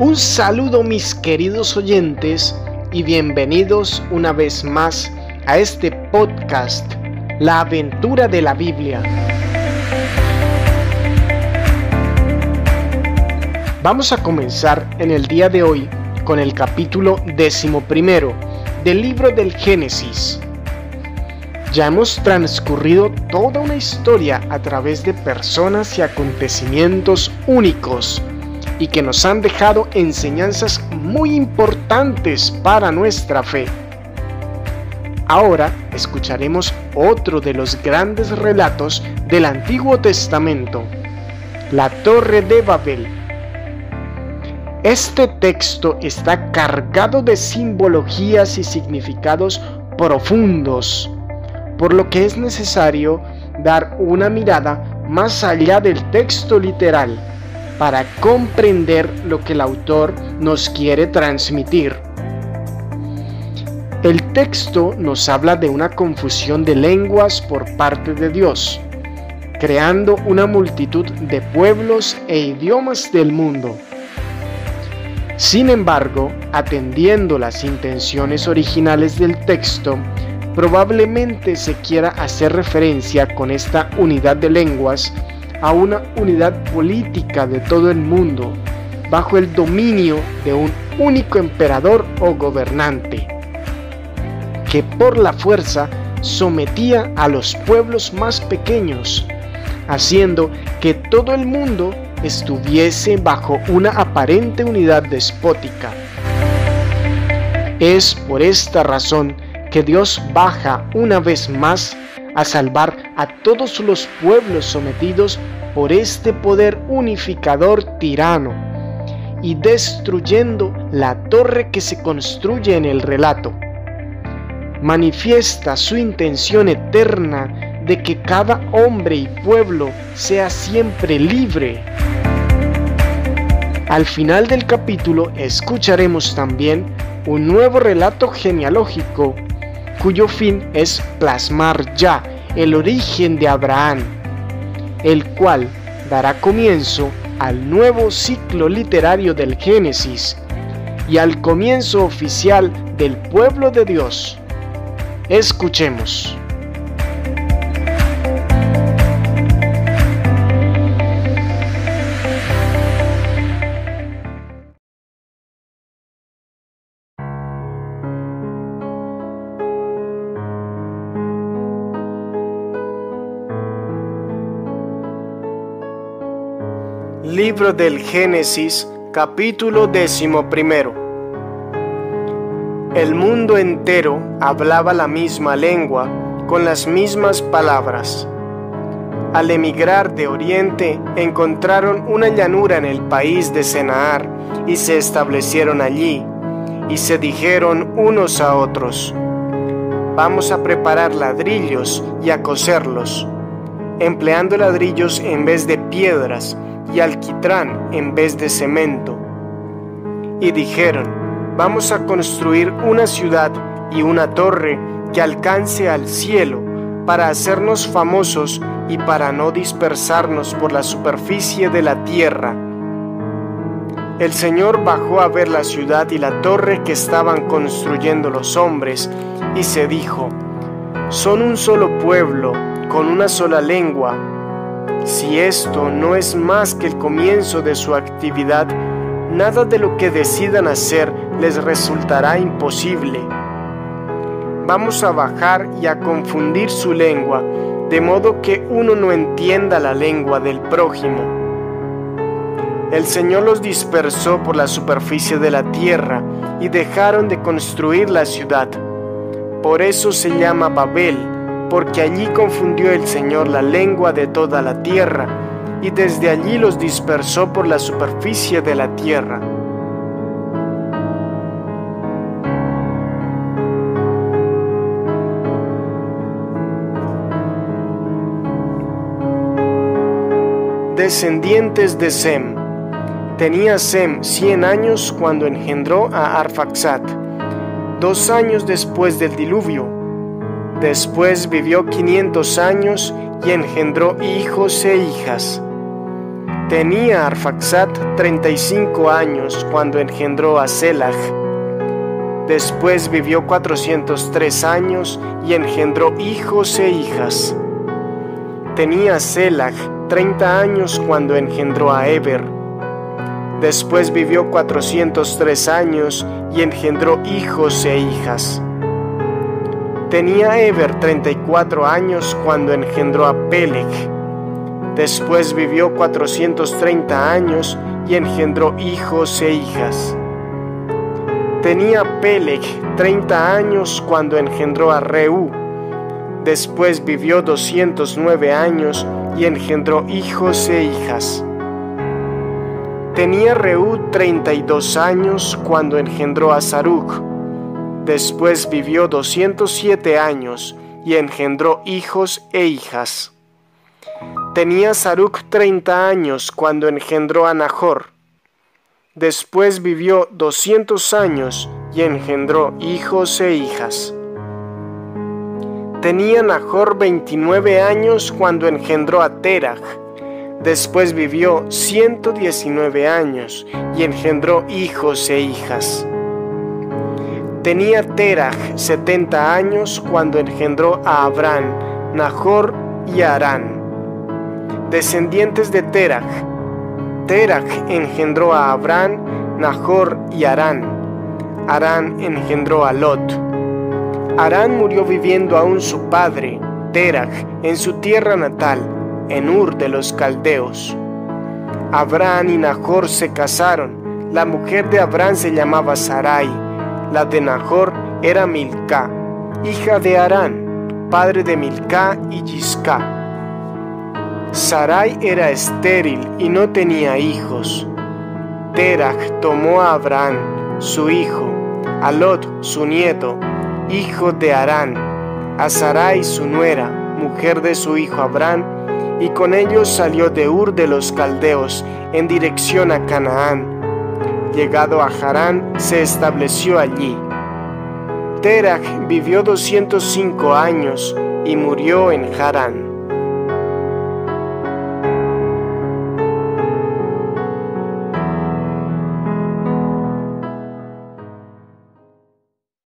Un saludo mis queridos oyentes y bienvenidos una vez más a este podcast, La aventura de la Biblia. Vamos a comenzar en el día de hoy con el capítulo decimoprimero del libro del Génesis. Ya hemos transcurrido toda una historia a través de personas y acontecimientos únicos y que nos han dejado enseñanzas muy importantes para nuestra fe. Ahora escucharemos otro de los grandes relatos del Antiguo Testamento, la Torre de Babel. Este texto está cargado de simbologías y significados profundos, por lo que es necesario dar una mirada más allá del texto literal para comprender lo que el autor nos quiere transmitir. El texto nos habla de una confusión de lenguas por parte de Dios, creando una multitud de pueblos e idiomas del mundo. Sin embargo, atendiendo las intenciones originales del texto, probablemente se quiera hacer referencia con esta unidad de lenguas a una unidad política de todo el mundo bajo el dominio de un único emperador o gobernante, que por la fuerza sometía a los pueblos más pequeños, haciendo que todo el mundo estuviese bajo una aparente unidad despótica. Es por esta razón que Dios baja una vez más a salvar a todos los pueblos sometidos por este poder unificador tirano y destruyendo la torre que se construye en el relato. Manifiesta su intención eterna de que cada hombre y pueblo sea siempre libre. Al final del capítulo escucharemos también un nuevo relato genealógico cuyo fin es plasmar ya el origen de Abraham, el cual dará comienzo al nuevo ciclo literario del Génesis y al comienzo oficial del pueblo de Dios. Escuchemos. Libro del Génesis, capítulo décimo primero. El mundo entero hablaba la misma lengua, con las mismas palabras. Al emigrar de Oriente, encontraron una llanura en el país de Senaar y se establecieron allí, y se dijeron unos a otros, vamos a preparar ladrillos y a coserlos, empleando ladrillos en vez de piedras, y alquitrán en vez de cemento. Y dijeron, vamos a construir una ciudad y una torre que alcance al cielo para hacernos famosos y para no dispersarnos por la superficie de la tierra. El Señor bajó a ver la ciudad y la torre que estaban construyendo los hombres y se dijo, son un solo pueblo, con una sola lengua, si esto no es más que el comienzo de su actividad, nada de lo que decidan hacer les resultará imposible. Vamos a bajar y a confundir su lengua, de modo que uno no entienda la lengua del prójimo. El Señor los dispersó por la superficie de la tierra y dejaron de construir la ciudad. Por eso se llama Babel porque allí confundió el Señor la lengua de toda la tierra, y desde allí los dispersó por la superficie de la tierra. Descendientes de Sem. Tenía Sem cien años cuando engendró a Arfaxat, dos años después del diluvio Después vivió 500 años y engendró hijos e hijas. Tenía Arfaxad 35 años cuando engendró a Selah. Después vivió 403 años y engendró hijos e hijas. Tenía Selah 30 años cuando engendró a Eber. Después vivió 403 años y engendró hijos e hijas. Tenía Eber 34 años cuando engendró a Peleg. Después vivió 430 años y engendró hijos e hijas. Tenía Peleg 30 años cuando engendró a Reú. Después vivió 209 años y engendró hijos e hijas. Tenía Reú 32 años cuando engendró a Saruc. Después vivió 207 años y engendró hijos e hijas. Tenía Saruc 30 años cuando engendró a Nahor. Después vivió 200 años y engendró hijos e hijas. Tenía Nahor 29 años cuando engendró a Terach. Después vivió 119 años y engendró hijos e hijas. Tenía Terach 70 años cuando engendró a Abraham, Nahor y Arán. Descendientes de Terach. Terach engendró a Abraham, Nahor y Arán. Arán engendró a Lot. Arán murió viviendo aún su padre, Terach, en su tierra natal, en Ur de los Caldeos. Abraham y Nahor se casaron. La mujer de Abraham se llamaba Sarai. La de Nahor era Milca, hija de Arán, padre de Milca y Yisca. Sarai era estéril y no tenía hijos. Terach tomó a Abraham, su hijo, a Lot, su nieto, hijo de Arán, a Sarai, su nuera, mujer de su hijo Abraham, y con ellos salió de Ur de los Caldeos en dirección a Canaán. Llegado a Harán, se estableció allí. Terach vivió 205 años y murió en Harán.